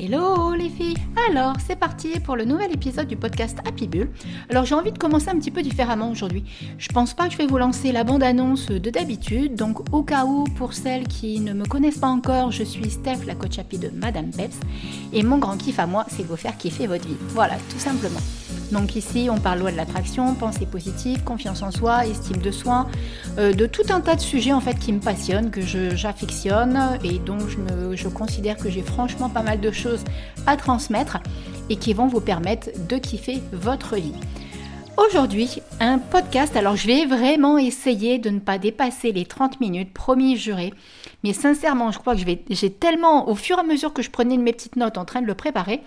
Hello les filles Alors c'est parti pour le nouvel épisode du podcast Happy Bull. Alors j'ai envie de commencer un petit peu différemment aujourd'hui. Je pense pas que je vais vous lancer la bande-annonce de d'habitude, donc au cas où pour celles qui ne me connaissent pas encore, je suis Steph, la coach happy de Madame Peps, et mon grand kiff à moi c'est de vous faire kiffer votre vie. Voilà, tout simplement. Donc ici, on parle loi de l'attraction, pensée positive, confiance en soi, estime de soi, euh, de tout un tas de sujets en fait qui me passionnent, que j'affectionne et dont je, considère que j'ai franchement pas mal de choses à transmettre et qui vont vous permettre de kiffer votre vie. Aujourd'hui, un podcast, alors je vais vraiment essayer de ne pas dépasser les 30 minutes, promis juré, mais sincèrement, je crois que j'ai tellement, au fur et à mesure que je prenais mes petites notes en train de le préparer,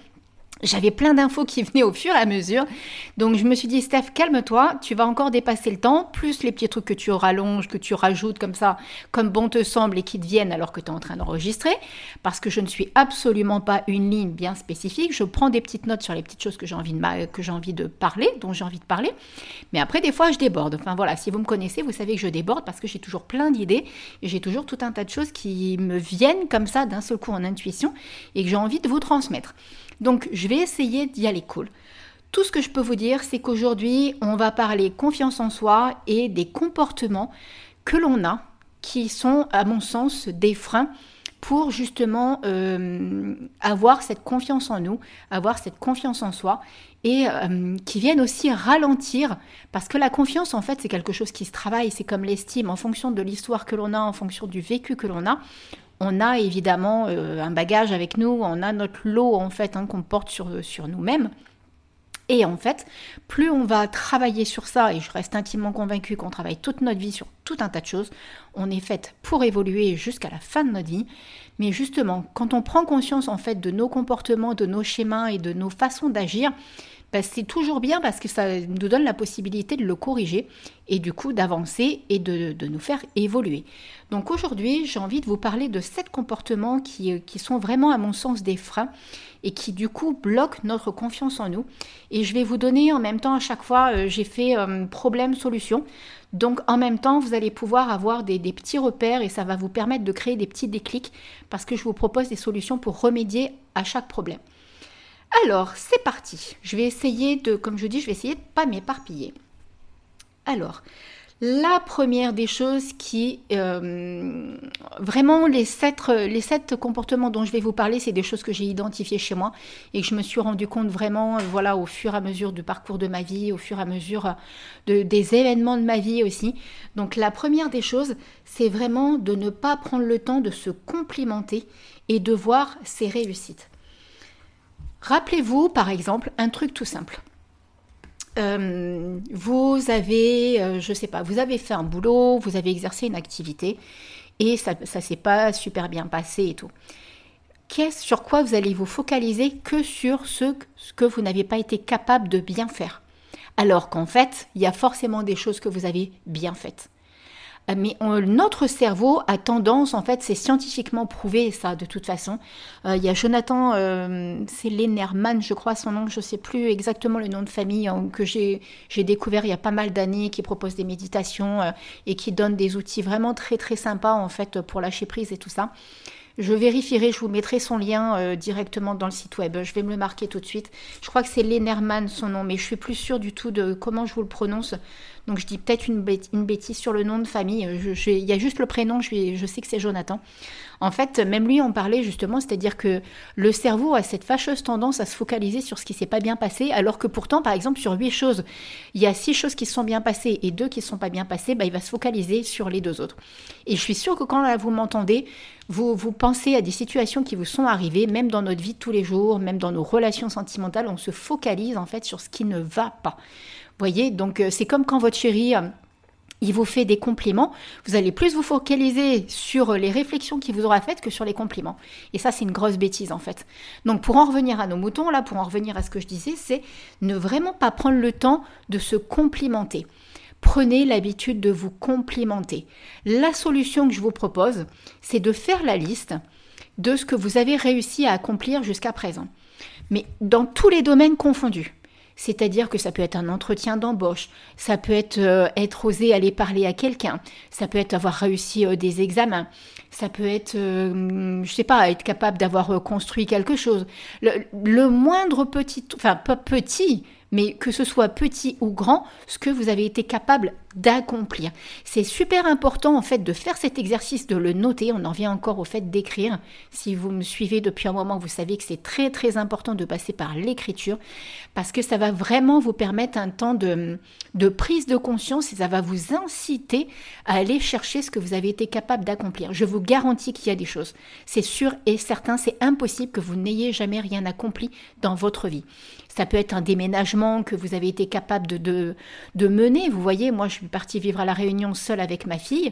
j'avais plein d'infos qui venaient au fur et à mesure. Donc je me suis dit, Steph, calme-toi, tu vas encore dépasser le temps, plus les petits trucs que tu rallonges, que tu rajoutes comme ça, comme bon te semble et qui te viennent alors que tu es en train d'enregistrer. Parce que je ne suis absolument pas une ligne bien spécifique. Je prends des petites notes sur les petites choses que j'ai envie de, que envie de parler, dont j'ai envie de parler. Mais après, des fois, je déborde. Enfin voilà, si vous me connaissez, vous savez que je déborde parce que j'ai toujours plein d'idées et j'ai toujours tout un tas de choses qui me viennent comme ça d'un seul coup en intuition et que j'ai envie de vous transmettre. Donc je vais essayer d'y aller cool. Tout ce que je peux vous dire, c'est qu'aujourd'hui, on va parler confiance en soi et des comportements que l'on a, qui sont, à mon sens, des freins pour justement euh, avoir cette confiance en nous, avoir cette confiance en soi et euh, qui viennent aussi ralentir. Parce que la confiance en fait c'est quelque chose qui se travaille, c'est comme l'estime. En fonction de l'histoire que l'on a, en fonction du vécu que l'on a, on a évidemment euh, un bagage avec nous, on a notre lot en fait hein, qu'on porte sur, nous-mêmes. Et en fait, plus on va travailler sur ça, et je reste intimement convaincue qu'on travaille toute notre vie sur tout un tas de choses, on est fait pour évoluer jusqu'à la fin de notre vie. Mais justement, quand on prend conscience en fait de nos comportements, de nos schémas et de nos façons d'agir, bah, c'est toujours bien parce que ça nous donne la possibilité de le corriger et du coup d'avancer et de, nous faire évoluer. Donc aujourd'hui, j'ai envie de vous parler de sept comportements qui, qui, sont vraiment à mon sens des freins et qui du coup bloquent notre confiance en nous. Et je vais vous donner en même temps à chaque fois, euh, j'ai fait euh, problème-solution. Donc en même temps, vous allez pouvoir avoir des, des petits repères et ça va vous permettre de créer des petits déclics parce que je vous propose des solutions pour remédier à chaque problème. Alors, c'est parti. Je vais essayer de, comme je dis, je vais essayer de pas m'éparpiller. Alors, la première des choses qui, euh, vraiment, les sept, les sept comportements dont je vais vous parler, c'est des choses que j'ai identifiées chez moi et que je me suis rendu compte vraiment, euh, voilà, au fur et à mesure du parcours de ma vie, au fur et à mesure de, des événements de ma vie aussi. Donc, la première des choses, c'est vraiment de ne pas prendre le temps de se complimenter et de voir ses réussites. Rappelez-vous, par exemple, un truc tout simple. Euh, vous avez, euh, je sais pas, vous avez fait un boulot, vous avez exercé une activité et ça ne s'est pas super bien passé et tout. Sur quoi vous allez vous focaliser que sur ce que vous n'avez pas été capable de bien faire? Alors qu'en fait, il y a forcément des choses que vous avez bien faites. Euh, mais notre cerveau a tendance, en fait, c'est scientifiquement prouvé ça de toute façon. Euh, il y a Jonathan, euh, c'est Lenerman, je crois son nom, je ne sais plus exactement le nom de famille hein, que j'ai découvert il y a pas mal d'années, qui propose des méditations et qui donne des outils vraiment très très sympas en fait pour lâcher prise et tout ça. Je vérifierai, je vous mettrai son lien directement dans le site web. Je vais me le marquer tout de suite. Je crois que c'est Lenerman son nom, mais je suis plus sûre du tout de comment je vous le prononce. Donc je dis peut-être une, bêtise sur le nom de famille. Il y a juste le prénom, je, je sais que c'est Jonathan. En fait, même lui en parlait justement, c'est-à-dire que le cerveau a cette fâcheuse tendance à se focaliser sur ce qui s'est pas bien passé, alors que pourtant, par exemple, sur huit choses, il y a six choses qui se sont bien passées et deux qui ne sont pas bien passées, bah, il va se focaliser sur les deux autres. Et je suis sûre que quand vous m'entendez, vous, vous pensez à des situations qui vous sont arrivées, même dans notre vie de tous les jours, même dans nos relations sentimentales, on se focalise en fait sur ce qui ne va pas voyez, donc euh, c'est comme quand votre chéri euh, il vous fait des compliments, vous allez plus vous focaliser sur les réflexions qu'il vous aura faites que sur les compliments. Et ça, c'est une grosse bêtise en fait. Donc pour en revenir à nos moutons, là, pour en revenir à ce que je disais, c'est ne vraiment pas prendre le temps de se complimenter. Prenez l'habitude de vous complimenter. La solution que je vous propose, c'est de faire la liste de ce que vous avez réussi à accomplir jusqu'à présent. Mais dans tous les domaines confondus C'est-à-dire que ça peut être un entretien d'embauche, ça peut être euh, être osé aller parler à quelqu'un, ça peut être avoir réussi euh, des examens, ça peut être, euh, je sais pas, être capable d'avoir construit quelque chose. Le, le moindre petit, enfin pas petit, mais que ce soit petit ou grand, ce que vous avez été capable d'accomplir. C'est super important en fait de faire cet exercice, de le noter. On en vient encore au fait d'écrire. Si vous me suivez depuis un moment, vous savez que c'est très très important de passer par l'écriture parce que ça va vraiment vous permettre un temps de, prise de conscience et ça va vous inciter à aller chercher ce que vous avez été capable d'accomplir. Je vous garantis qu'il y a des choses. C'est sûr et certain, c'est impossible que vous n'ayez jamais rien accompli dans votre vie. Ça peut être un déménagement que vous avez été capable de, de, de mener. Vous voyez, moi je suis partie vivre à la Réunion seule avec ma fille.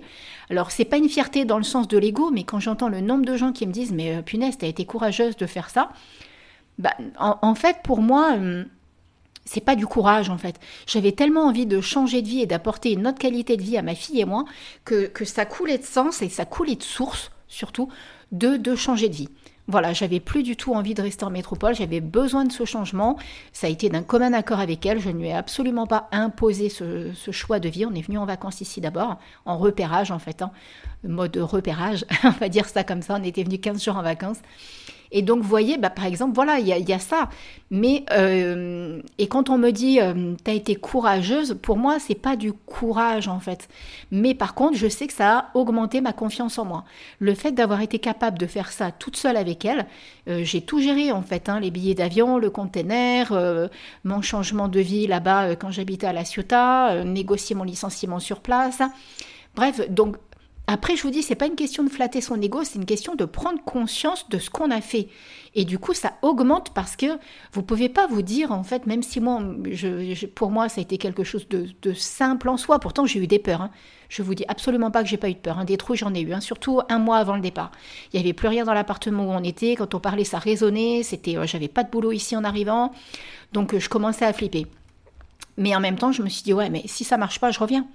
Alors c'est pas une fierté dans le sens de l'ego, mais quand j'entends le nombre de gens qui me disent mais euh, punaise, t'as été courageuse de faire ça, bah, en, fait pour moi hum, c'est pas du courage en fait. J'avais tellement envie de changer de vie et d'apporter une autre qualité de vie à ma fille et moi que, ça coulait de sens et ça coulait de source surtout de changer de vie. Voilà, j'avais plus du tout envie de rester en métropole, j'avais besoin de ce changement. Ça a été d'un commun accord avec elle, je ne lui ai absolument pas imposé ce, choix de vie. On est venu en vacances ici d'abord, en repérage en fait, hein. mode repérage, on va dire ça comme ça, on était venu 15 jours en vacances. Et donc, vous voyez, bah, par exemple, voilà, il y, a, ça. Mais, euh, et quand on me dit, euh, tu as été courageuse, pour moi, c'est pas du courage, en fait. Mais par contre, je sais que ça a augmenté ma confiance en moi. Le fait d'avoir été capable de faire ça toute seule avec elle, euh, j'ai tout géré, en fait. Hein, les billets d'avion, le container, mon changement de vie là-bas quand j'habitais à La Ciotat, négocier mon licenciement sur place. Bref, donc après, je vous dis, c'est pas une question de flatter son ego, c'est une question de prendre conscience de ce qu'on a fait. Et du coup, ça augmente parce que vous pouvez pas vous dire, en fait, même si moi, pour moi, ça a été quelque chose de, simple en soi. Pourtant, j'ai eu des peurs. Hein. Je vous dis absolument pas que j'ai pas eu de peur. Hein. Des trous, j'en ai eu. Hein. Surtout un mois avant le départ. Il y avait plus rien dans l'appartement où on était. Quand on parlait, ça résonnait. C'était, euh, j'avais pas de boulot ici en arrivant. Donc, euh, je commençais à flipper. Mais en même temps, je me suis dit, ouais, mais si ça marche pas, je reviens.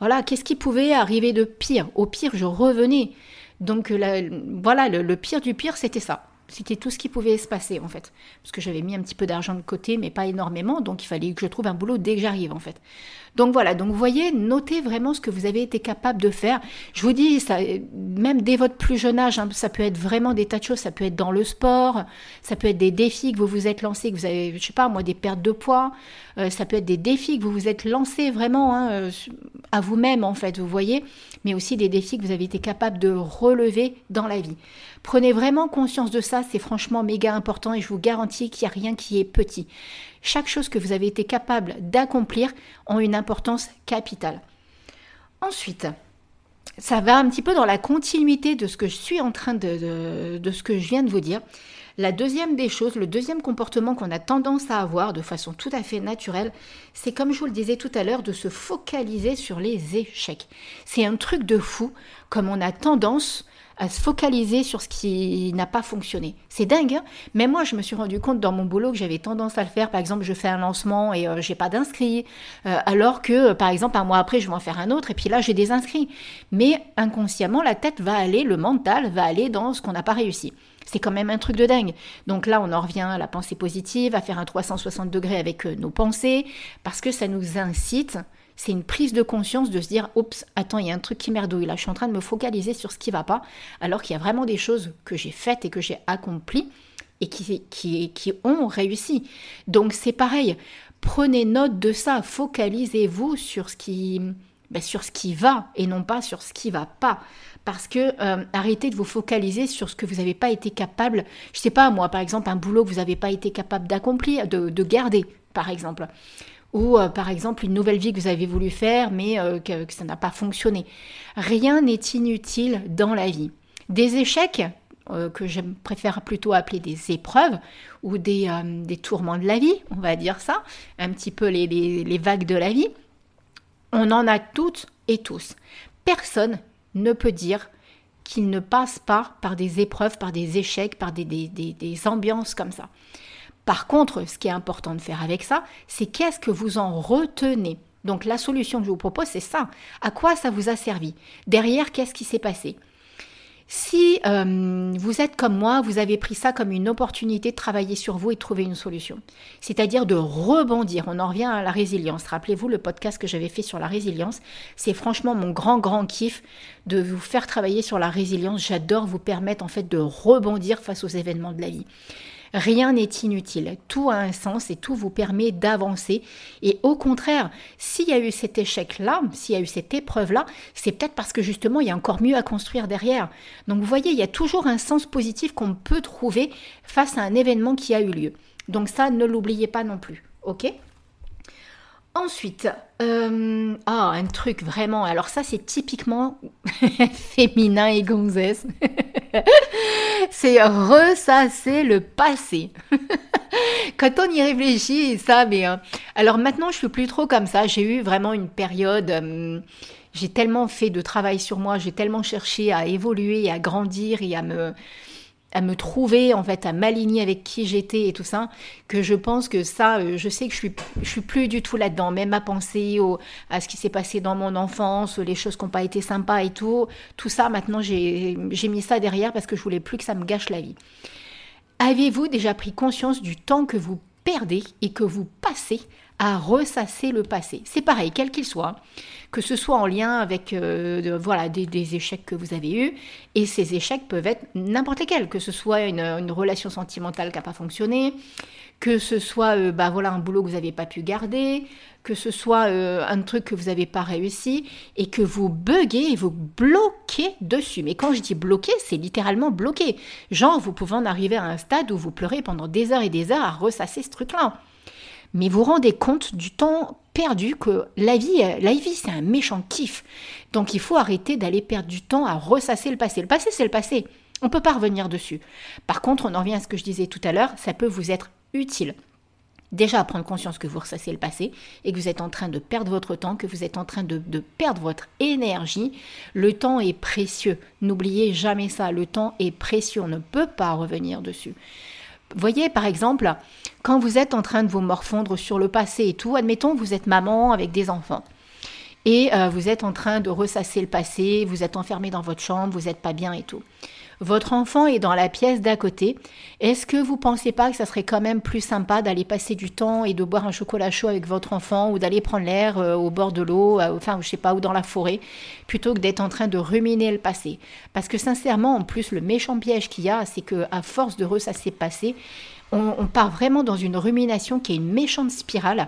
Voilà, qu'est-ce qui pouvait arriver de pire? Au pire, je revenais. Donc voilà, le, pire du pire, c'était ça. C'était tout ce qui pouvait se passer en fait. Parce que j'avais mis un petit peu d'argent de côté, mais pas énormément, donc il fallait que je trouve un boulot dès que j'arrive en fait. Donc voilà, donc vous voyez, notez vraiment ce que vous avez été capable de faire. Je vous dis, ça, même dès votre plus jeune âge, hein, ça peut être vraiment des tas de choses, ça peut être dans le sport, ça peut être des défis que vous vous êtes lancés, que vous avez, je sais pas moi, des pertes de poids, euh, ça peut être des défis que vous vous êtes lancés vraiment hein, euh, à vous-même en fait, vous voyez, mais aussi des défis que vous avez été capable de relever dans la vie. Prenez vraiment conscience de ça, c'est franchement méga important et je vous garantis qu'il n'y a rien qui est petit chaque chose que vous avez été capable d'accomplir ont une importance capitale. Ensuite, ça va un petit peu dans la continuité de ce que je suis en train de, de, ce que je viens de vous dire. La deuxième des choses, le deuxième comportement qu'on a tendance à avoir de façon tout à fait naturelle, c'est comme je vous le disais tout à l'heure, de se focaliser sur les échecs. C'est un truc de fou, comme on a tendance à se focaliser sur ce qui n'a pas fonctionné. C'est dingue, hein mais moi je me suis rendu compte dans mon boulot que j'avais tendance à le faire. Par exemple, je fais un lancement et euh, j'ai pas d'inscrits, euh, alors que par exemple un mois après je vais en faire un autre et puis là j'ai des inscrits. Mais inconsciemment la tête va aller, le mental va aller dans ce qu'on n'a pas réussi. C'est quand même un truc de dingue. Donc là, on en revient à la pensée positive, à faire un 360 degrés avec euh, nos pensées, parce que ça nous incite c'est une prise de conscience de se dire oups, attends, il y a un truc qui merdouille là, je suis en train de me focaliser sur ce qui va pas, alors qu'il y a vraiment des choses que j'ai faites et que j'ai accomplies et qui, ont réussi. Donc c'est pareil, prenez note de ça, focalisez-vous sur ce qui ben, sur ce qui va et non pas sur ce qui va pas. Parce que euh, arrêtez de vous focaliser sur ce que vous n'avez pas été capable, je sais pas moi, par exemple, un boulot que vous n'avez pas été capable d'accomplir, de garder, par exemple ou euh, par exemple une nouvelle vie que vous avez voulu faire mais euh, que, ça n'a pas fonctionné. Rien n'est inutile dans la vie. Des échecs, euh, que je préfère plutôt appeler des épreuves ou des, des, tourments de la vie, on va dire ça, un petit peu les, les, vagues de la vie, on en a toutes et tous. Personne ne peut dire qu'il ne passe pas par des épreuves, par des échecs, par des, des, des ambiances comme ça. Par contre, ce qui est important de faire avec ça, c'est qu'est-ce que vous en retenez. Donc la solution que je vous propose, c'est ça. À quoi ça vous a servi? Derrière, qu'est-ce qui s'est passé? Si euh, vous êtes comme moi, vous avez pris ça comme une opportunité de travailler sur vous et de trouver une solution. C'est-à-dire de rebondir. On en revient à la résilience. Rappelez-vous le podcast que j'avais fait sur la résilience. C'est franchement mon grand, grand kiff de vous faire travailler sur la résilience. J'adore vous permettre en fait de rebondir face aux événements de la vie. Rien n'est inutile, tout a un sens et tout vous permet d'avancer. Et au contraire, s'il y a eu cet échec-là, s'il y a eu cette épreuve-là, c'est peut-être parce que justement, il y a encore mieux à construire derrière. Donc vous voyez, il y a toujours un sens positif qu'on peut trouver face à un événement qui a eu lieu. Donc ça, ne l'oubliez pas non plus. OK? Ensuite, euh, ah, un truc vraiment, alors ça c'est typiquement féminin et gonzesse. c'est ressasser le passé. Quand on y réfléchit, ça, mais... Hein. alors maintenant je suis plus trop comme ça, j'ai eu vraiment une période... Euh, j'ai tellement fait de travail sur moi, j'ai tellement cherché à évoluer, à grandir et à me à me trouver, en fait, à m'aligner avec qui j'étais et tout ça, que je pense que ça, euh, je sais que je suis, je suis plus du tout là-dedans. Même à penser au, à ce qui s'est passé dans mon enfance, les choses qui n'ont pas été sympas et tout, tout ça, maintenant, j'ai mis ça derrière parce que je voulais plus que ça me gâche la vie. Avez-vous déjà pris conscience du temps que vous perdez et que vous passez à ressasser le passé? C'est pareil, quel qu'il soit, que ce soit en lien avec euh, voilà, des, échecs que vous avez eus, et ces échecs peuvent être n'importe lesquels, que ce soit une, relation sentimentale qui n'a pas fonctionné, que ce soit euh, bah, voilà, un boulot que vous n'avez pas pu garder, que ce soit euh, un truc que vous n'avez pas réussi, et que vous buguez et vous bloquez dessus. Mais quand je dis bloquer, c'est littéralement bloquer. Genre, vous pouvez en arriver à un stade où vous pleurez pendant des heures et des heures à ressasser ce truc-là mais vous rendez compte du temps perdu que la vie, la vie c'est un méchant kiff. Donc il faut arrêter d'aller perdre du temps à ressasser le passé. Le passé c'est le passé, on ne peut pas revenir dessus. Par contre, on en revient à ce que je disais tout à l'heure, ça peut vous être utile. Déjà prendre conscience que vous ressassez le passé et que vous êtes en train de perdre votre temps, que vous êtes en train de, de perdre votre énergie. Le temps est précieux. N'oubliez jamais ça. Le temps est précieux. On ne peut pas revenir dessus. Voyez, par exemple, quand vous êtes en train de vous morfondre sur le passé et tout, admettons, vous êtes maman avec des enfants. Et euh, vous êtes en train de ressasser le passé, vous êtes enfermé dans votre chambre, vous n'êtes pas bien et tout votre enfant est dans la pièce d'à côté, est-ce que vous pensez pas que ça serait quand même plus sympa d'aller passer du temps et de boire un chocolat chaud avec votre enfant ou d'aller prendre l'air euh, au bord de l'eau, enfin je sais pas, ou dans la forêt, plutôt que d'être en train de ruminer le passé? Parce que sincèrement, en plus, le méchant piège qu'il y a, c'est que à force de ressasser le passé, on part vraiment dans une rumination qui est une méchante spirale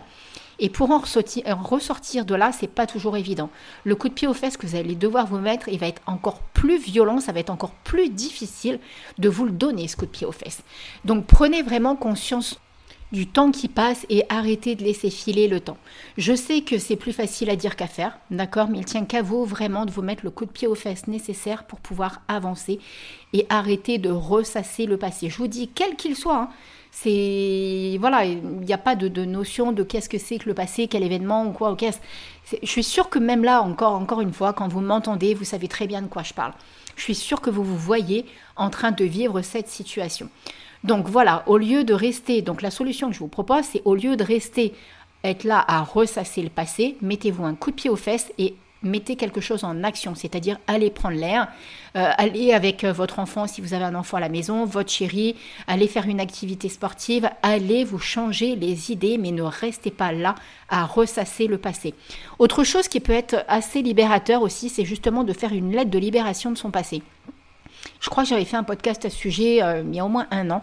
et pour en ressortir, de là, c'est pas toujours évident. Le coup de pied aux fesses que vous allez devoir vous mettre, il va être encore plus violent, ça va être encore plus difficile de vous le donner, ce coup de pied aux fesses. Donc prenez vraiment conscience du temps qui passe et arrêtez de laisser filer le temps. Je sais que c'est plus facile à dire qu'à faire, d'accord, mais il tient qu'à vous vraiment de vous mettre le coup de pied aux fesses nécessaire pour pouvoir avancer et arrêter de ressasser le passé. Je vous dis, quel qu'il soit, hein, c'est voilà, il n'y a pas de, notion de qu'est-ce que c'est que le passé, quel événement ou quoi. quest je suis sûre que même là, encore, encore une fois, quand vous m'entendez, vous savez très bien de quoi je parle. Je suis sûre que vous vous voyez en train de vivre cette situation. Donc voilà, au lieu de rester, donc la solution que je vous propose, c'est au lieu de rester être là à ressasser le passé, mettez-vous un coup de pied aux fesses et mettez quelque chose en action, c'est-à-dire allez prendre l'air, euh, allez avec euh, votre enfant si vous avez un enfant à la maison, votre chérie, allez faire une activité sportive, allez vous changer les idées, mais ne restez pas là à ressasser le passé. Autre chose qui peut être assez libérateur aussi, c'est justement de faire une lettre de libération de son passé. Je crois que j'avais fait un podcast à ce sujet euh, il y a au moins un an.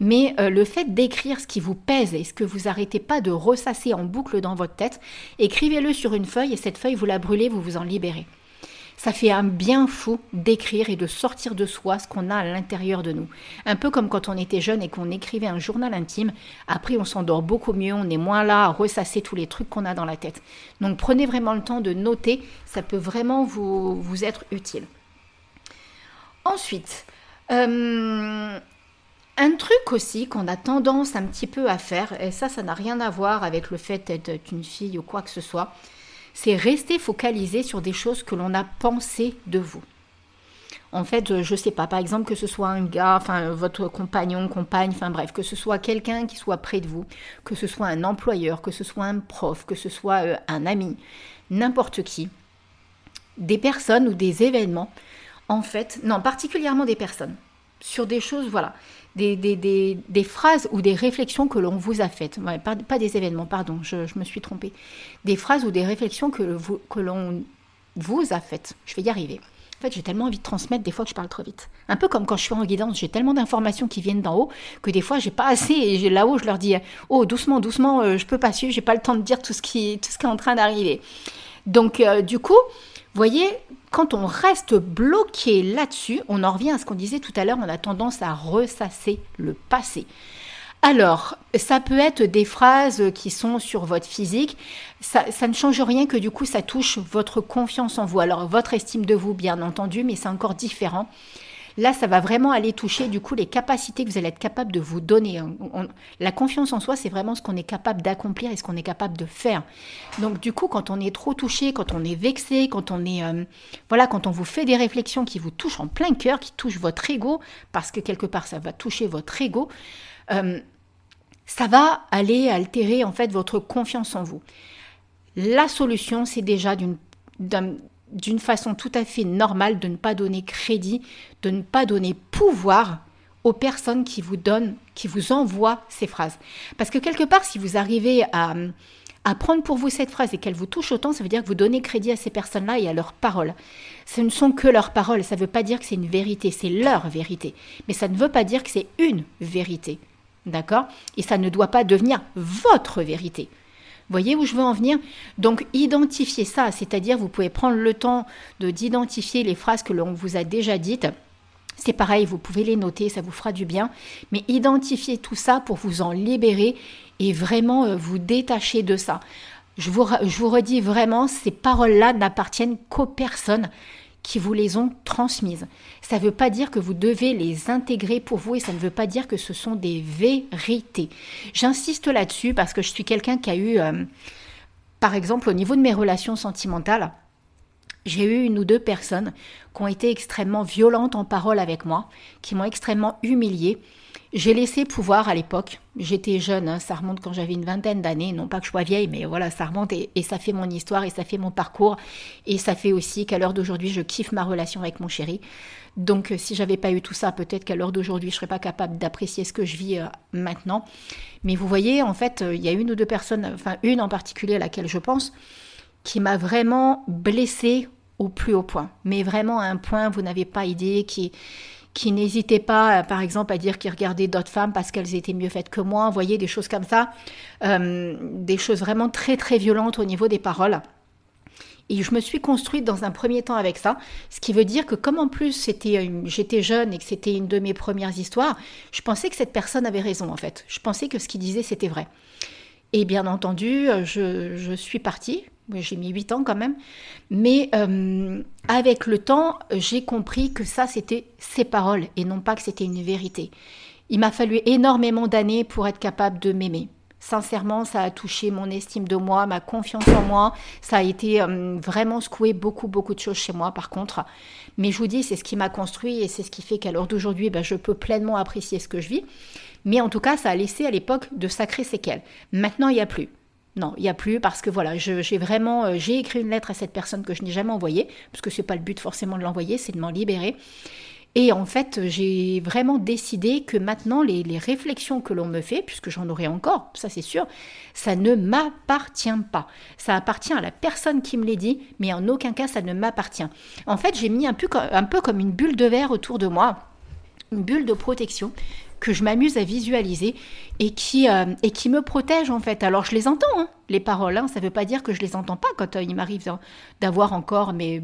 Mais euh, le fait d'écrire ce qui vous pèse et ce que vous arrêtez pas de ressasser en boucle dans votre tête, écrivez-le sur une feuille et cette feuille, vous la brûlez, vous vous en libérez. Ça fait un bien fou d'écrire et de sortir de soi ce qu'on a à l'intérieur de nous. Un peu comme quand on était jeune et qu'on écrivait un journal intime. Après, on s'endort beaucoup mieux, on est moins là à ressasser tous les trucs qu'on a dans la tête. Donc prenez vraiment le temps de noter, ça peut vraiment vous, vous être utile. Ensuite, euh, un truc aussi qu'on a tendance un petit peu à faire, et ça, ça n'a rien à voir avec le fait d'être une fille ou quoi que ce soit, c'est rester focalisé sur des choses que l'on a pensé de vous. En fait, je sais pas, par exemple, que ce soit un gars, enfin votre compagnon, compagne, enfin bref, que ce soit quelqu'un qui soit près de vous, que ce soit un employeur, que ce soit un prof, que ce soit euh, un ami, n'importe qui, des personnes ou des événements en fait, non, particulièrement des personnes, sur des choses, voilà, des, des, des, phrases ou des réflexions que l'on vous a faites, pas, des événements, pardon, je, me suis trompée, des phrases ou des réflexions que, que l'on vous a faites. Je vais y arriver. En fait, j'ai tellement envie de transmettre des fois que je parle trop vite. Un peu comme quand je suis en guidance, j'ai tellement d'informations qui viennent d'en haut que des fois j'ai pas assez et là-haut je leur dis "Oh, doucement, doucement, euh, je peux pas suivre, j'ai pas le temps de dire tout ce qui tout ce qui est en train d'arriver." Donc euh, du coup, voyez, quand on reste bloqué là-dessus, on en revient à ce qu'on disait tout à l'heure, on a tendance à ressasser le passé. Alors, ça peut être des phrases qui sont sur votre physique. Ça, ça, ne change rien que du coup, ça touche votre confiance en vous. Alors, votre estime de vous, bien entendu, mais c'est encore différent. Là, ça va vraiment aller toucher du coup les capacités que vous allez être capable de vous donner. la confiance en soi, c'est vraiment ce qu'on est capable d'accomplir et ce qu'on est capable de faire. Donc du coup, quand on est trop touché, quand on est vexé, quand on est euh, voilà, quand on vous fait des réflexions qui vous touchent en plein cœur, qui touchent votre ego, parce que quelque part ça va toucher votre ego. Euh, ça va aller altérer en fait votre confiance en vous. La solution, c'est déjà d'une d'une façon tout à fait normale de ne pas donner crédit, de ne pas donner pouvoir aux personnes qui vous donnent, qui vous envoient ces phrases. Parce que quelque part, si vous arrivez à, à prendre pour vous cette phrase et qu'elle vous touche autant, ça veut dire que vous donnez crédit à ces personnes-là et à leurs paroles. Ce ne sont que leurs paroles, ça ne veut pas dire que c'est une vérité, c'est leur vérité. Mais ça ne veut pas dire que c'est une vérité. D'accord? Et ça ne doit pas devenir votre vérité. Voyez où je veux en venir Donc identifiez ça, c'est-à-dire vous pouvez prendre le temps de d'identifier les phrases que l'on vous a déjà dites. C'est pareil, vous pouvez les noter, ça vous fera du bien, mais identifiez tout ça pour vous en libérer et vraiment euh, vous détacher de ça. Je vous, je vous redis vraiment, ces paroles-là n'appartiennent qu'aux personnes qui vous les ont transmises. Ça ne veut pas dire que vous devez les intégrer pour vous et ça ne veut pas dire que ce sont des vérités. J'insiste là-dessus parce que je suis quelqu'un qui a eu, euh, par exemple, au niveau de mes relations sentimentales, j'ai eu une ou deux personnes qui ont été extrêmement violentes en parole avec moi, qui m'ont extrêmement humiliée j'ai laissé pouvoir à l'époque. J'étais jeune, hein, ça remonte quand j'avais une vingtaine d'années. Non pas que je sois vieille, mais voilà, ça remonte et, ça fait mon histoire et ça fait mon parcours. Et ça fait aussi qu'à l'heure d'aujourd'hui, je kiffe ma relation avec mon chéri. Donc, euh, si j'avais pas eu tout ça, peut-être qu'à l'heure d'aujourd'hui, je serais pas capable d'apprécier ce que je vis euh, maintenant. Mais vous voyez, en fait, euh, il y a une ou deux personnes, enfin une en particulier à laquelle je pense, qui m'a vraiment blessée au plus haut point. Mais vraiment à un point, vous n'avez pas idée, qui qui n'hésitaient pas, euh, par exemple, à dire qu'ils regardaient d'autres femmes parce qu'elles étaient mieux faites que moi. Vous voyez, des choses comme ça. Euh, des choses vraiment très, très violentes au niveau des paroles. Et je me suis construite dans un premier temps avec ça, ce qui veut dire que comme en plus j'étais jeune et que c'était une de mes premières histoires, je pensais que cette personne avait raison en fait. Je pensais que ce qu'il disait c'était vrai. Et bien entendu, je, je suis partie, j'ai mis 8 ans quand même. Mais euh, avec le temps, j'ai compris que ça, c'était ses paroles et non pas que c'était une vérité. Il m'a fallu énormément d'années pour être capable de m'aimer. Sincèrement, ça a touché mon estime de moi, ma confiance en moi. Ça a été euh, vraiment secoué beaucoup, beaucoup de choses chez moi, par contre. Mais je vous dis, c'est ce qui m'a construit et c'est ce qui fait qu'à l'heure d'aujourd'hui, ben, je peux pleinement apprécier ce que je vis. Mais en tout cas, ça a laissé à l'époque de sacrées séquelles. Maintenant, il n'y a plus. Non, il n'y a plus parce que voilà, j'ai vraiment, euh, j'ai écrit une lettre à cette personne que je n'ai jamais envoyée, parce que c'est pas le but forcément de l'envoyer, c'est de m'en libérer. Et en fait, j'ai vraiment décidé que maintenant, les, les réflexions que l'on me fait, puisque j'en aurai encore, ça c'est sûr, ça ne m'appartient pas. Ça appartient à la personne qui me l'a dit, mais en aucun cas ça ne m'appartient. En fait, j'ai mis un peu, un peu comme une bulle de verre autour de moi, une bulle de protection que je m'amuse à visualiser et qui, euh, et qui me protège en fait. Alors je les entends, hein, les paroles, hein, ça ne veut pas dire que je les entends pas quand euh, il m'arrive d'avoir encore mais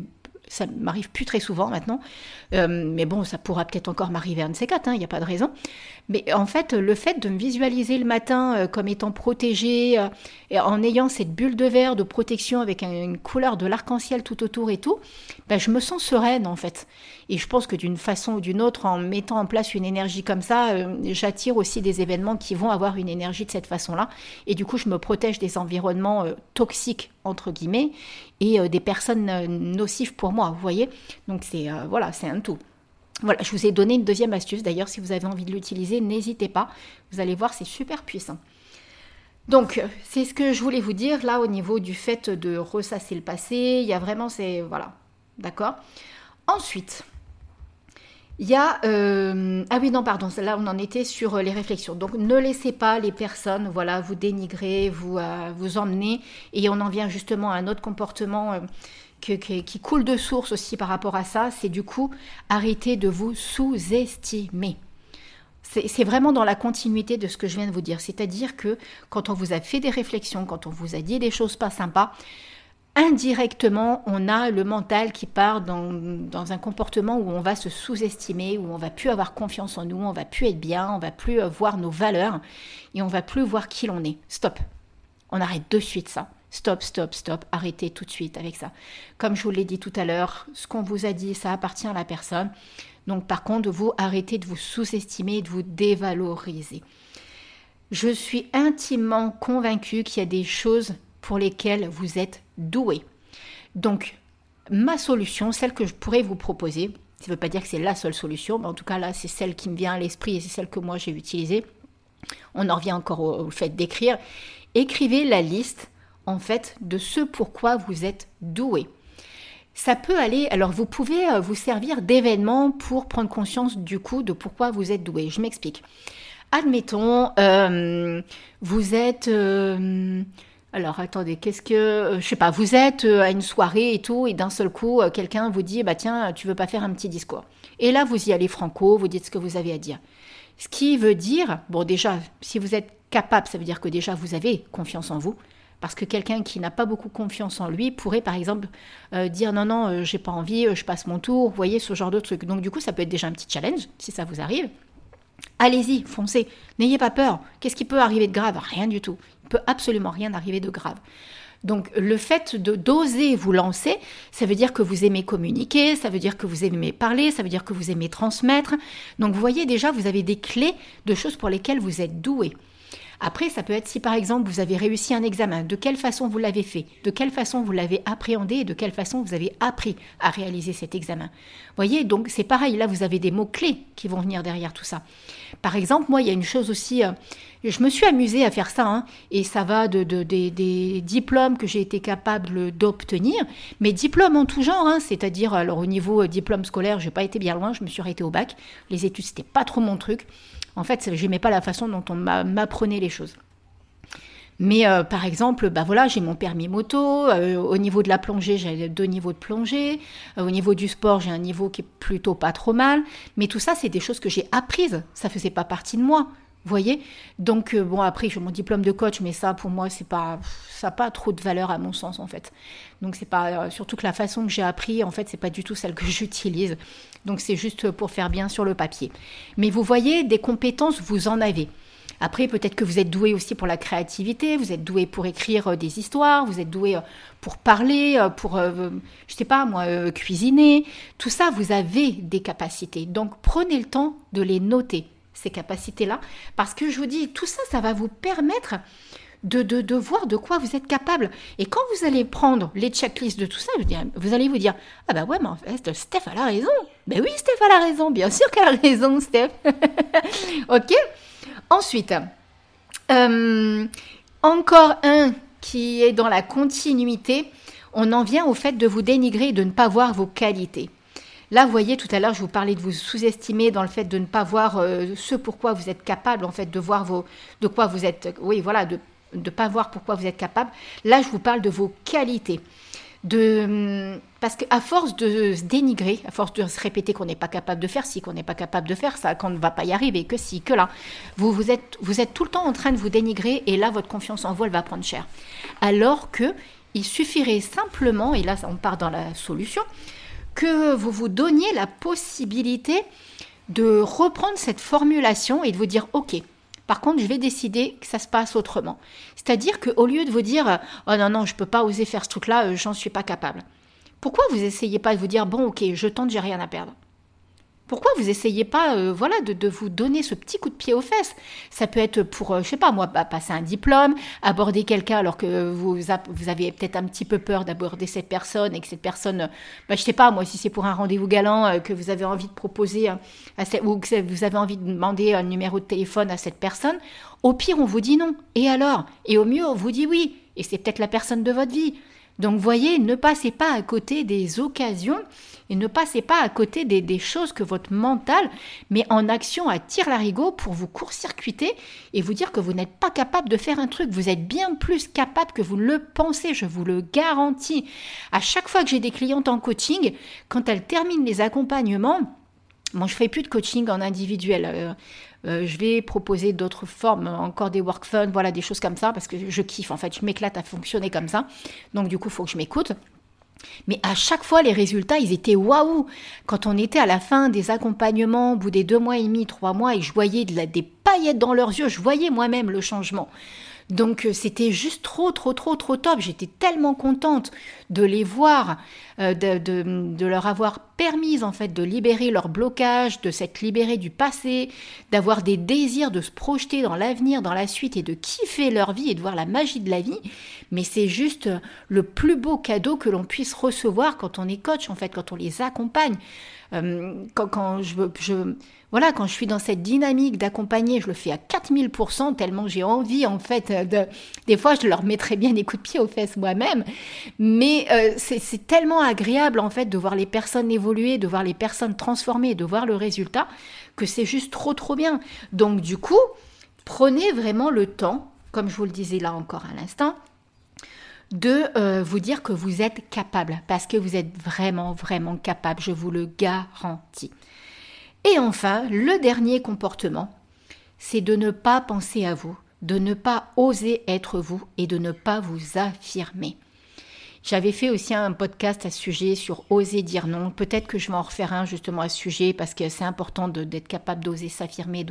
ça m'arrive plus très souvent maintenant, euh, mais bon, ça pourra peut-être encore m'arriver un de ces quatre, il hein, n'y a pas de raison. Mais en fait, le fait de me visualiser le matin euh, comme étant protégée, euh, en ayant cette bulle de verre de protection avec une couleur de l'arc-en-ciel tout autour et tout, ben, je me sens sereine en fait. Et je pense que d'une façon ou d'une autre, en mettant en place une énergie comme ça, j'attire aussi des événements qui vont avoir une énergie de cette façon-là. Et du coup, je me protège des environnements toxiques entre guillemets, et euh, des personnes euh, nocives pour moi, vous voyez Donc c'est euh, voilà, c'est un tout. Voilà, je vous ai donné une deuxième astuce. D'ailleurs, si vous avez envie de l'utiliser, n'hésitez pas. Vous allez voir, c'est super puissant. Donc, c'est ce que je voulais vous dire là au niveau du fait de ressasser le passé. Il y a vraiment c'est voilà, d'accord? Ensuite, Il y a... euh, ah oui, non, pardon, là on en était sur euh, les réflexions. Donc ne laissez pas les personnes voilà, vous dénigrer, vous, euh, vous emmener. Et on en vient justement à un autre comportement qui coule de source aussi par rapport à ça. C'est du coup arrêter de vous sous-estimer. C'est vraiment dans la continuité de ce que je viens de vous dire. C'est-à-dire que quand on vous a fait des réflexions, quand on vous a dit des choses pas sympas, indirectement, on a le mental qui part dans, un comportement où on va se sous-estimer, où on va plus avoir confiance en nous, on va plus être bien, on va plus euh, voir nos valeurs et on va plus voir qui l'on est. Stop. On arrête de suite ça. Stop, stop, stop. Arrêtez tout de suite avec ça. Comme je vous l'ai dit tout à l'heure, ce qu'on vous a dit, ça appartient à la personne. Donc par contre, vous arrêtez de vous sous-estimer de vous dévaloriser. Je suis intimement convaincue qu'il y a des choses pour lesquelles vous êtes doué. Donc, ma solution, celle que je pourrais vous proposer, ça ne veut pas dire que c'est la seule solution, mais en tout cas là, c'est celle qui me vient à l'esprit et c'est celle que moi j'ai utilisée. On en revient encore au, au fait d'écrire. Écrivez la liste, en fait, de ce pourquoi vous êtes doué. Ça peut aller, alors vous pouvez euh, vous servir d'événements pour prendre conscience du coup de pourquoi vous êtes doué. Je m'explique. Admettons, euh, vous êtes... euh, alors attendez, qu'est-ce que... euh, je sais pas, vous êtes euh, à une soirée et tout, et d'un seul coup, euh, quelqu'un vous dit, bah tiens, tu veux pas faire un petit discours. Et là, vous y allez franco, vous dites ce que vous avez à dire. Ce qui veut dire, bon déjà, si vous êtes capable, ça veut dire que déjà vous avez confiance en vous. Parce que quelqu'un qui n'a pas beaucoup confiance en lui pourrait, par exemple, dire non, non, euh, j'ai pas envie, je passe mon tour, vous voyez, ce genre de truc. Donc, du coup, ça peut être déjà un petit challenge, si ça vous arrive. Allez-y, foncez, n'ayez pas peur. Qu'est-ce qui peut arriver de grave? Rien du tout. Peut absolument rien arriver de grave. Donc le fait de d'oser vous lancer, ça veut dire que vous aimez communiquer, ça veut dire que vous aimez parler, ça veut dire que vous aimez transmettre. Donc vous voyez déjà, vous avez des clés de choses pour lesquelles vous êtes doué. Après, ça peut être si par exemple vous avez réussi un examen, de quelle façon vous l'avez fait, de quelle façon vous l'avez appréhendé et de quelle façon vous avez appris à réaliser cet examen. Voyez, donc c'est pareil, là vous avez des mots-clés qui vont venir derrière tout ça. Par exemple, moi il y a une chose aussi, euh, je me suis amusée à faire ça, hein, et ça va de, de- des- diplômes que j'ai été capable d'obtenir, mais diplômes en tout genre, hein, c'est-à-dire alors au niveau euh, diplôme scolaire, j'ai pas été bien loin, je me suis arrêtée au bac, les études c'était pas trop mon truc. En fait, j'aimais pas la façon dont on m'a- m'apprenait les choses. Mais euh, par exemple, bah voilà, j'ai mon permis moto. euh, au niveau de la plongée, j'ai deux niveaux de plongée. Euh, au niveau du sport, j'ai un niveau qui est plutôt pas trop mal. Mais tout ça, c'est des choses que j'ai apprises. Ça faisait pas partie de moi. Vous voyez Donc euh, bon, après j'ai mon diplôme de coach, mais ça pour moi c'est pas, ça n'a pas trop de valeur à mon sens en fait. Donc c'est pas, euh, surtout que la façon que j'ai appris en fait c'est pas du tout celle que j'utilise. Donc c'est juste pour faire bien sur le papier. Mais vous voyez, des compétences vous en avez. Après, peut-être que vous êtes doué aussi pour la créativité, vous êtes doué pour écrire euh, des histoires, vous êtes doué pour parler, pour, euh, je sais pas moi, cuisiner. Tout ça, vous avez des capacités. Donc, prenez le temps de les noter, ces capacités-là, parce que je vous dis, tout ça, ça va vous permettre de, de, voir de quoi vous êtes capable. Et quand vous allez prendre les checklists de tout ça, vous allez vous dire, ah bah ouais, mais en fait, Steph, elle a raison. Ben oui, Steph, elle a raison. Bien sûr qu'elle a raison, Steph. ok Ensuite, euh, encore un qui est dans la continuité, on en vient au fait de vous dénigrer de ne pas voir vos qualités. Là, vous voyez, tout à l'heure, je vous parlais de vous sous-estimer dans le fait de ne pas voir euh, ce pourquoi vous êtes capable, en fait, de voir vos, de quoi vous êtes, oui, voilà, de ne pas voir pourquoi vous êtes capable. Là, je vous parle de vos qualités. De, parce qu'à force de se dénigrer, à force de se répéter qu'on n'est pas capable de faire ci, qu'on n'est pas capable de faire ça, qu'on ne va pas y arriver, que si, que là, vous, vous, êtes, vous êtes tout le temps en train de vous dénigrer et là, votre confiance en vous, elle va prendre cher. Alors que il suffirait simplement, et là, on part dans la solution, que vous vous donniez la possibilité de reprendre cette formulation et de vous dire, OK, par contre, je vais décider que ça se passe autrement. C'est-à-dire qu'au lieu de vous dire Oh non, non, je ne peux pas oser faire ce truc-là, euh, j'en suis pas capable. Pourquoi vous essayez pas de vous dire Bon, ok, je tente, j'ai rien à perdre? Pourquoi vous essayez pas euh, voilà, de, de, vous donner ce petit coup de pied aux fesses? Ça peut être pour, euh, je sais pas moi, bah, passer un diplôme, aborder quelqu'un alors que vous, avez peut-être un petit peu peur d'aborder cette personne et que cette personne, bah, je sais pas moi, si c'est pour un rendez-vous galant euh, que vous avez envie de proposer à cette, ou que vous avez envie de demander un numéro de téléphone à cette personne, au pire on vous dit non. Et alors? Et au mieux on vous dit oui. Et c'est peut-être la personne de votre vie. Donc voyez, ne passez pas à côté des occasions et ne passez pas à côté des, choses que votre mental met en action à tir larigot pour vous court-circuiter et vous dire que vous n'êtes pas capable de faire un truc. Vous êtes bien plus capable que vous le pensez, je vous le garantis. À chaque fois que j'ai des clientes en coaching, quand elles terminent les accompagnements, Bon, je fais plus de coaching en individuel. Euh, euh, je vais proposer d'autres formes, encore des work fun, voilà, des choses comme ça, parce que je kiffe, en fait, je m'éclate à fonctionner comme ça. Donc, du coup, il faut que je m'écoute. Mais à chaque fois, les résultats, ils étaient waouh Quand on était à la fin des accompagnements, au bout des deux mois et demi, trois mois, et je voyais des paillettes dans leurs yeux, je voyais moi-même le changement. Donc euh, c'était juste trop, trop, trop, trop top. J'étais tellement contente de les voir, euh, de, leur avoir permis en fait de libérer leur blocage, de s'être libérés du passé, d'avoir des désirs de se projeter dans l'avenir, dans la suite et de kiffer leur vie et de voir la magie de la vie. Mais c'est juste le plus beau cadeau que l'on puisse recevoir quand on est coach en fait, quand on les accompagne. Euh, quand, quand je, je, voilà, quand je suis dans cette dynamique d'accompagner, je le fais à 4000%, tellement j'ai envie, en fait, de, des fois, je leur mettrais bien des coups de pied aux fesses moi-même, mais euh, c'est tellement agréable, en fait, de voir les personnes évoluer, de voir les personnes transformer, de voir le résultat, que c'est juste trop, trop bien. Donc, du coup, prenez vraiment le temps, comme je vous le disais là encore à l'instant, de euh, vous dire que vous êtes capable, parce que vous êtes vraiment, vraiment capable, je vous le garantis. Et enfin, le dernier comportement, c'est de ne pas penser à vous, de ne pas oser être vous et de ne pas vous affirmer. J'avais fait aussi un podcast à ce sujet sur oser dire non. Peut-être que je vais en refaire un justement à ce sujet parce que c'est important d'être capable d'oser s'affirmer,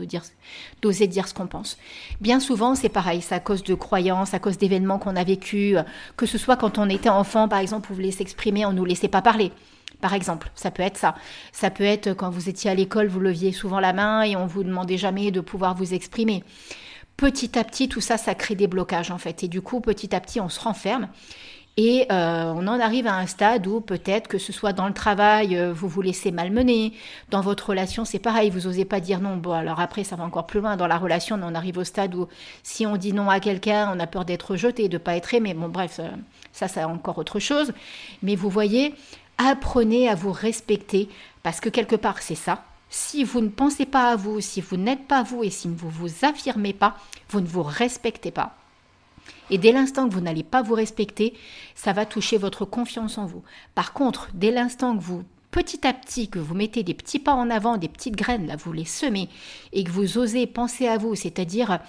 d'oser dire ce qu'on pense. Bien souvent, c'est pareil, c'est à cause de croyances, à cause d'événements qu'on a vécus, que ce soit quand on était enfant, par exemple, vous voulez s'exprimer, on ne nous laissait pas parler. Par exemple, ça peut être ça. Ça peut être quand vous étiez à l'école, vous leviez souvent la main et on vous demandait jamais de pouvoir vous exprimer. Petit à petit, tout ça, ça crée des blocages en fait. Et du coup, petit à petit, on se renferme. Et euh, on en arrive à un stade où peut-être que ce soit dans le travail, euh, vous vous laissez malmener. Dans votre relation, c'est pareil, vous n'osez pas dire non. Bon, alors après, ça va encore plus loin. Dans la relation, on arrive au stade où si on dit non à quelqu'un, on a peur d'être rejeté, de ne pas être aimé. Bon, bref, euh, ça, c'est encore autre chose. Mais vous voyez, apprenez à vous respecter parce que quelque part c'est ça. Si vous ne pensez pas à vous, si vous n'êtes pas vous et si vous ne vous affirmez pas, vous ne vous respectez pas. Et dès l'instant que vous n'allez pas vous respecter, ça va toucher votre confiance en vous. Par contre, dès l'instant que vous petit à petit que vous mettez des petits pas en avant, des petites graines, là, vous les semez, et que vous osez penser à vous, c'est-à-dire,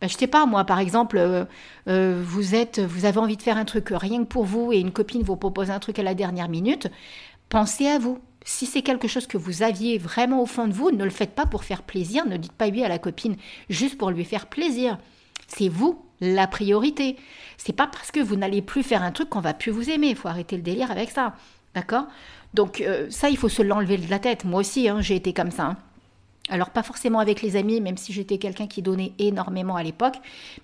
ben, je sais pas, moi, par exemple, euh, euh, vous êtes, vous avez envie de faire un truc rien que pour vous, et une copine vous propose un truc à la dernière minute, pensez à vous. Si c'est quelque chose que vous aviez vraiment au fond de vous, ne le faites pas pour faire plaisir, ne dites pas oui à la copine juste pour lui faire plaisir. C'est vous la priorité. C'est pas parce que vous n'allez plus faire un truc qu'on va plus vous aimer. Il faut arrêter le délire avec ça. D'accord? Donc euh, ça, il faut se l'enlever de la tête. Moi aussi, hein, j'ai été comme ça. Hein. Alors pas forcément avec les amis, même si j'étais quelqu'un qui donnait énormément à l'époque,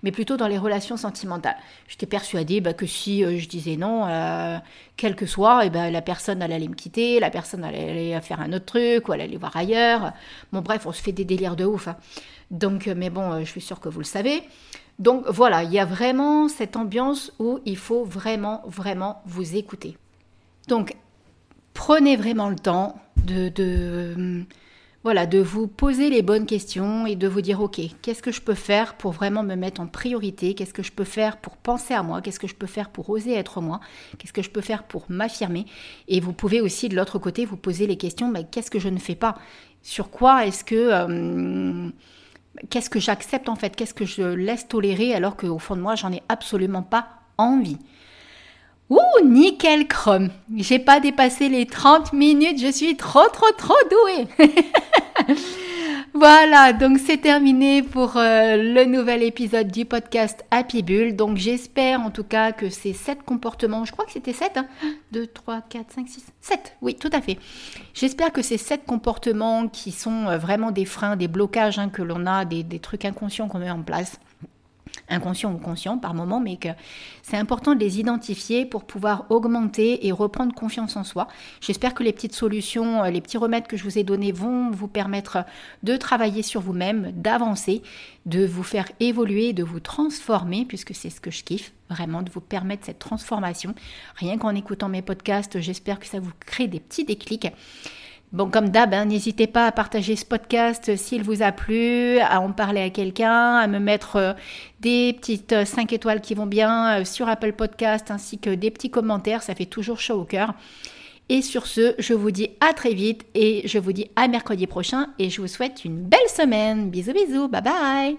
mais plutôt dans les relations sentimentales. J'étais persuadée bah, que si euh, je disais non, euh, quel que soit, et eh ben, la personne elle allait me quitter, la personne allait aller faire un autre truc, ou elle allait voir ailleurs. Bon bref, on se fait des délires de ouf. Hein. Donc, mais bon, je suis sûre que vous le savez. Donc voilà, il y a vraiment cette ambiance où il faut vraiment, vraiment vous écouter. Donc prenez vraiment le temps de, voilà, de vous poser les bonnes questions et de vous dire, OK, qu'est-ce que je peux faire pour vraiment me mettre en priorité? Qu'est-ce que je peux faire pour penser à moi? Qu'est-ce que je peux faire pour oser être moi? Qu'est-ce que je peux faire pour m'affirmer? Et vous pouvez aussi, de l'autre côté, vous poser les questions, mais qu'est-ce que je ne fais pas? Sur quoi est-ce que... Euh, qu'est-ce que j'accepte en fait? Qu'est-ce que je laisse tolérer alors qu'au fond de moi, j'en ai absolument pas envie? Ouh, nickel chrome. J'ai pas dépassé les 30 minutes, je suis trop trop trop douée. voilà, donc c'est terminé pour euh, le nouvel épisode du podcast Happy Bull. Donc j'espère en tout cas que ces 7 comportements, je crois que c'était 7, 2, 3, 4, 5, 6, 7, oui, tout à fait. J'espère que ces 7 comportements qui sont euh, vraiment des freins, des blocages hein, que l'on a, des trucs inconscients qu'on met en place, inconscients ou conscients par moment, mais que c'est important de les identifier pour pouvoir augmenter et reprendre confiance en soi. J'espère que les petites solutions, les petits remèdes que je vous ai donnés vont vous permettre de travailler sur vous-même, d'avancer, de vous faire évoluer, de vous transformer, puisque c'est ce que je kiffe, vraiment, de vous permettre cette transformation. Rien qu'en écoutant mes podcasts, j'espère que ça vous crée des petits déclics. Bon, comme d'hab, hein, n'hésitez pas à partager ce podcast s'il vous a plu, à en parler à quelqu'un, à me mettre euh, des petites 5 euh, étoiles qui vont bien euh, sur Apple Podcast, ainsi que des petits commentaires, ça fait toujours chaud au cœur. Et sur ce, je vous dis à très vite et je vous dis à mercredi prochain et je vous souhaite une belle semaine. Bisous bisous, bye bye